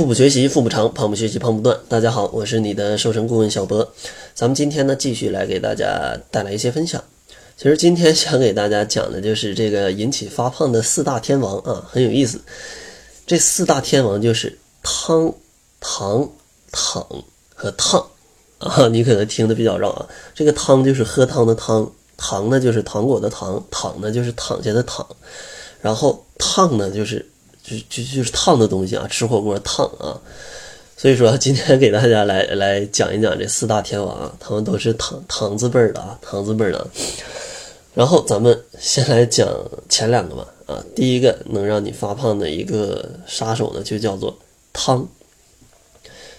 腹部学习，腹部长；胖不学习，胖不断。大家好，我是你的瘦身顾问小博。咱们今天呢，继续来给大家带来一些分享。其实今天想给大家讲的就是这个引起发胖的四大天王啊，很有意思。这四大天王就是汤、糖、躺和烫啊。你可能听的比较绕啊。这个汤就是喝汤的汤，糖呢就是糖果的糖，躺呢就是躺下的躺，然后烫呢就是。就就就是烫的东西啊，吃火锅烫啊，所以说今天给大家来来讲一讲这四大天王啊，他们都是糖糖字辈儿的啊，糖字辈儿的。然后咱们先来讲前两个吧啊，第一个能让你发胖的一个杀手呢，就叫做汤。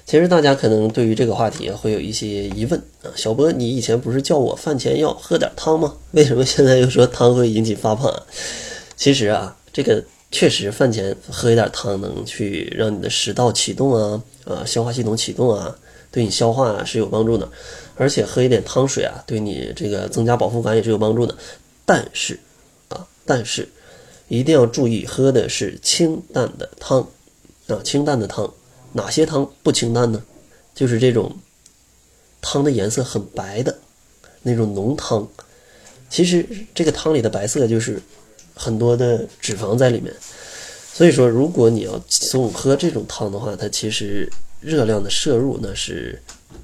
其实大家可能对于这个话题会有一些疑问啊，小波，你以前不是叫我饭前要喝点汤吗？为什么现在又说汤会引起发胖？啊？其实啊，这个。确实，饭前喝一点汤能去让你的食道启动啊，啊，消化系统启动啊，对你消化是有帮助的。而且喝一点汤水啊，对你这个增加饱腹感也是有帮助的。但是，啊，但是一定要注意喝的是清淡的汤啊，清淡的汤。哪些汤不清淡呢？就是这种汤的颜色很白的那种浓汤。其实这个汤里的白色就是。很多的脂肪在里面，所以说，如果你要总喝这种汤的话，它其实热量的摄入那是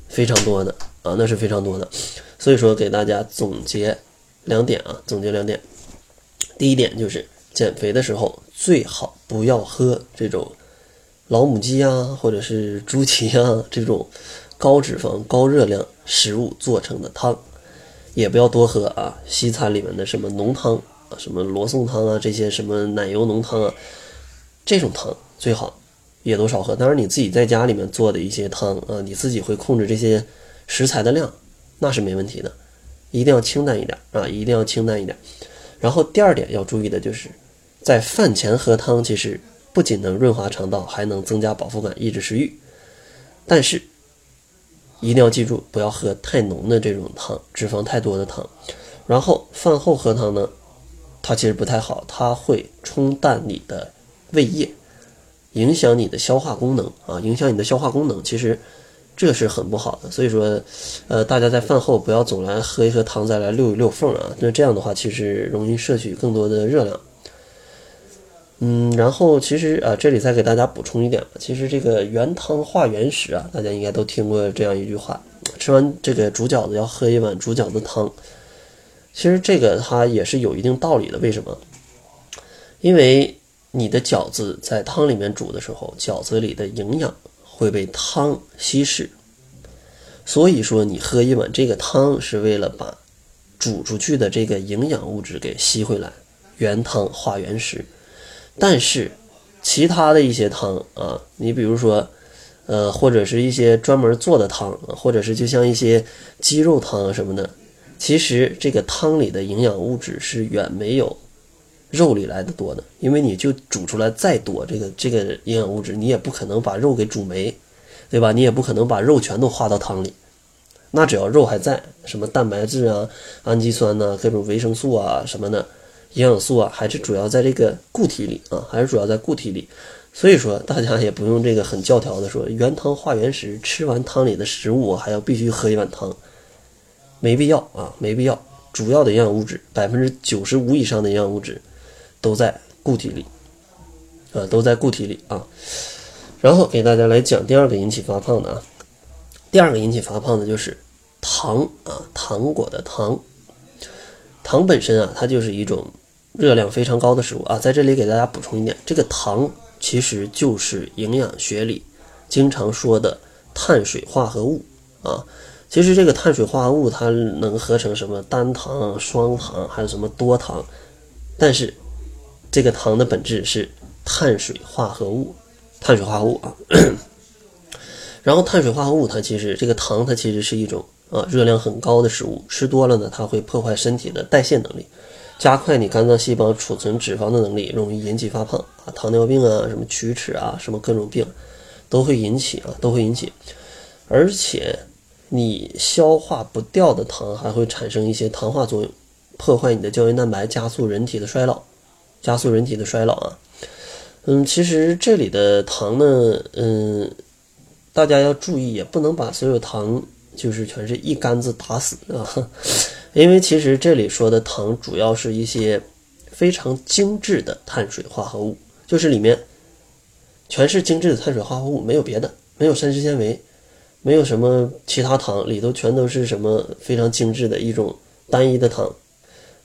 非常多的啊，那是非常多的。所以说，给大家总结两点啊，总结两点。第一点就是减肥的时候最好不要喝这种老母鸡啊，或者是猪蹄啊这种高脂肪、高热量食物做成的汤，也不要多喝啊西餐里面的什么浓汤。什么罗宋汤啊，这些什么奶油浓汤啊，这种汤最好也都少喝。当然，你自己在家里面做的一些汤啊，你自己会控制这些食材的量，那是没问题的。一定要清淡一点啊，一定要清淡一点。然后第二点要注意的就是，在饭前喝汤，其实不仅能润滑肠道，还能增加饱腹感，抑制食欲。但是一定要记住，不要喝太浓的这种汤，脂肪太多的汤。然后饭后喝汤呢？它其实不太好，它会冲淡你的胃液，影响你的消化功能啊，影响你的消化功能。其实这是很不好的，所以说，呃，大家在饭后不要总来喝一喝汤再来溜一溜缝啊，那这样的话其实容易摄取更多的热量。嗯，然后其实啊，这里再给大家补充一点吧，其实这个原汤化原食啊，大家应该都听过这样一句话：吃完这个煮饺子要喝一碗煮饺子汤。其实这个它也是有一定道理的，为什么？因为你的饺子在汤里面煮的时候，饺子里的营养会被汤稀释，所以说你喝一碗这个汤是为了把煮出去的这个营养物质给吸回来，原汤化原食。但是其他的一些汤啊，你比如说，呃，或者是一些专门做的汤，或者是就像一些鸡肉汤什么的。其实这个汤里的营养物质是远没有肉里来的多的，因为你就煮出来再多，这个这个营养物质你也不可能把肉给煮没，对吧？你也不可能把肉全都化到汤里。那只要肉还在，什么蛋白质啊、氨基酸呐、各种维生素啊什么的营养素啊，还是主要在这个固体里啊，还是主要在固体里。所以说大家也不用这个很教条的说原汤化原食，吃完汤里的食物还要必须喝一碗汤。没必要啊，没必要。主要的营养物质，百分之九十五以上的营养物质都在固体里，啊，都在固体里啊。然后给大家来讲第二个引起发胖的啊，第二个引起发胖的就是糖啊，糖果的糖。糖本身啊，它就是一种热量非常高的食物啊。在这里给大家补充一点，这个糖其实就是营养学里经常说的碳水化合物啊。其实这个碳水化合物它能合成什么单糖、双糖，还有什么多糖，但是这个糖的本质是碳水化合物，碳水化合物啊。然后碳水化合物它其实这个糖它其实是一种啊热量很高的食物，吃多了呢它会破坏身体的代谢能力，加快你肝脏细胞储存脂肪的能力，容易引起发胖啊，糖尿病啊，什么龋齿啊，什么各种病都会引起啊，都会引起，而且。你消化不掉的糖还会产生一些糖化作用，破坏你的胶原蛋白，加速人体的衰老，加速人体的衰老啊。嗯，其实这里的糖呢，嗯，大家要注意，也不能把所有糖就是全是一竿子打死啊，因为其实这里说的糖主要是一些非常精致的碳水化合物，就是里面全是精致的碳水化合物，没有别的，没有膳食纤维，没有什么其他糖，里头全都是什么非常精致的一种单一的糖。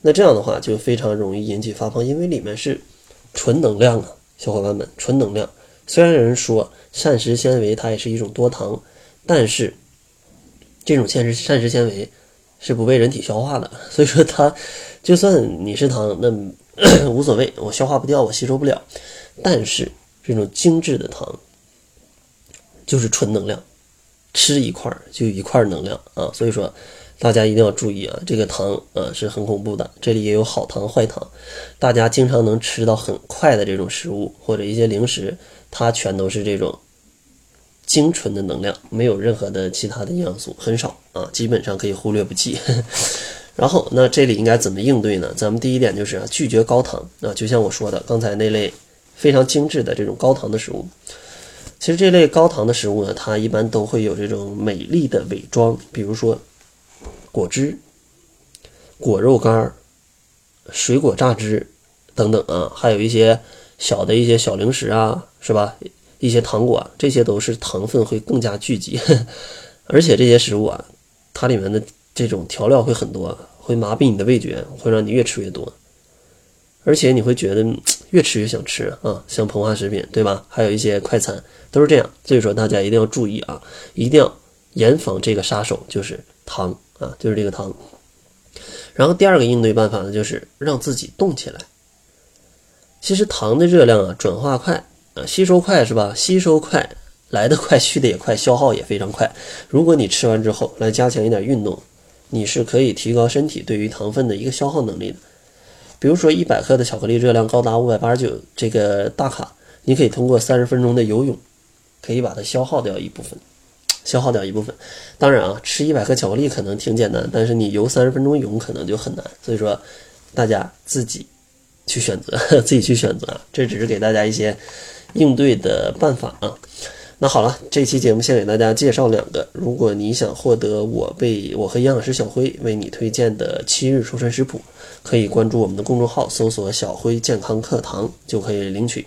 那这样的话就非常容易引起发胖，因为里面是纯能量啊。小伙伴们，纯能量。虽然有人说膳食纤维它也是一种多糖，但是这种膳食膳食纤维是不被人体消化的，所以说它就算你是糖，那无所谓，我消化不掉，我吸收不了。但是这种精致的糖就是纯能量，吃一块就一块能量啊，所以说。大家一定要注意啊，这个糖啊是很恐怖的。这里也有好糖坏糖，大家经常能吃到很快的这种食物或者一些零食，它全都是这种精纯的能量，没有任何的其他的营养素，很少啊，基本上可以忽略不计。然后那这里应该怎么应对呢？咱们第一点就是拒绝高糖啊，就像我说的刚才那类非常精致的这种高糖的食物。其实这类高糖的食物呢，它一般都会有这种美丽的伪装，比如说。果汁、果肉干、水果榨汁等等啊，还有一些小的一些小零食啊，是吧？一些糖果，这些都是糖分会更加聚集，而且这些食物啊，它里面的这种调料会很多，会麻痹你的味觉，会让你越吃越多，而且你会觉得越吃越想吃啊，像膨化食品，对吧？还有一些快餐都是这样，所以说大家一定要注意啊，一定要严防这个杀手，就是糖。啊，就是这个糖。然后第二个应对办法呢，就是让自己动起来。其实糖的热量啊，转化快啊，吸收快是吧？吸收快，来得快，去的也快，消耗也非常快。如果你吃完之后来加强一点运动，你是可以提高身体对于糖分的一个消耗能力的。比如说一百克的巧克力热量高达五百八十九这个大卡，你可以通过三十分钟的游泳，可以把它消耗掉一部分。消耗掉一部分，当然啊，吃一百克巧克力可能挺简单，但是你游三十分钟泳可能就很难。所以说，大家自己去选择，自己去选择。这只是给大家一些应对的办法啊。那好了，这期节目先给大家介绍两个。如果你想获得我被我和营养师小辉为你推荐的七日瘦身食谱，可以关注我们的公众号，搜索“小辉健康课堂”就可以领取。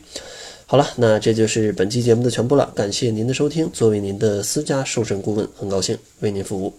好了，那这就是本期节目的全部了。感谢您的收听。作为您的私家瘦身顾问，很高兴为您服务。